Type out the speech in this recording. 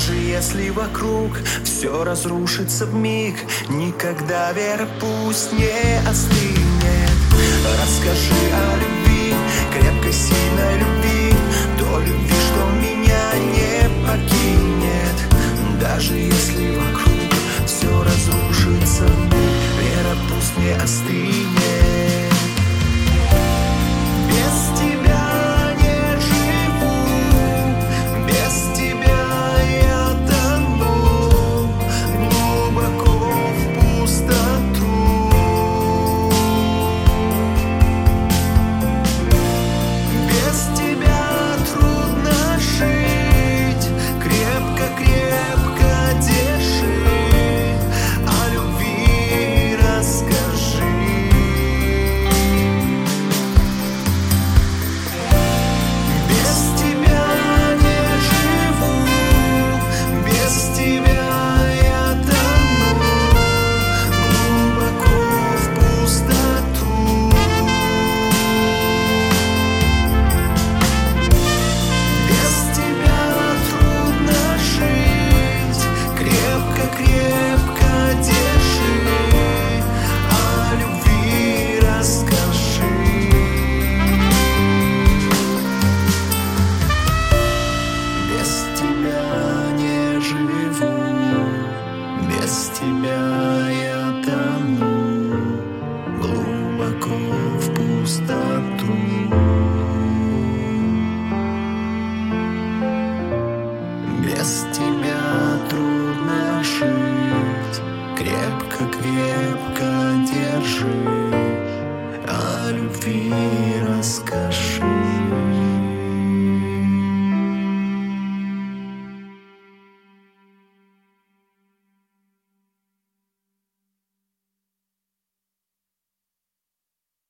если вокруг все разрушится в миг Никогда вера пусть не остынет. Расскажи о любви, крепкой сильной любви Той любви, что меня не покинет. Даже если вокруг все разрушится в миг Вера пусть не остынет без тебя я тону глубоко в пустоту. Без тебя трудно жить, крепко-крепко держи,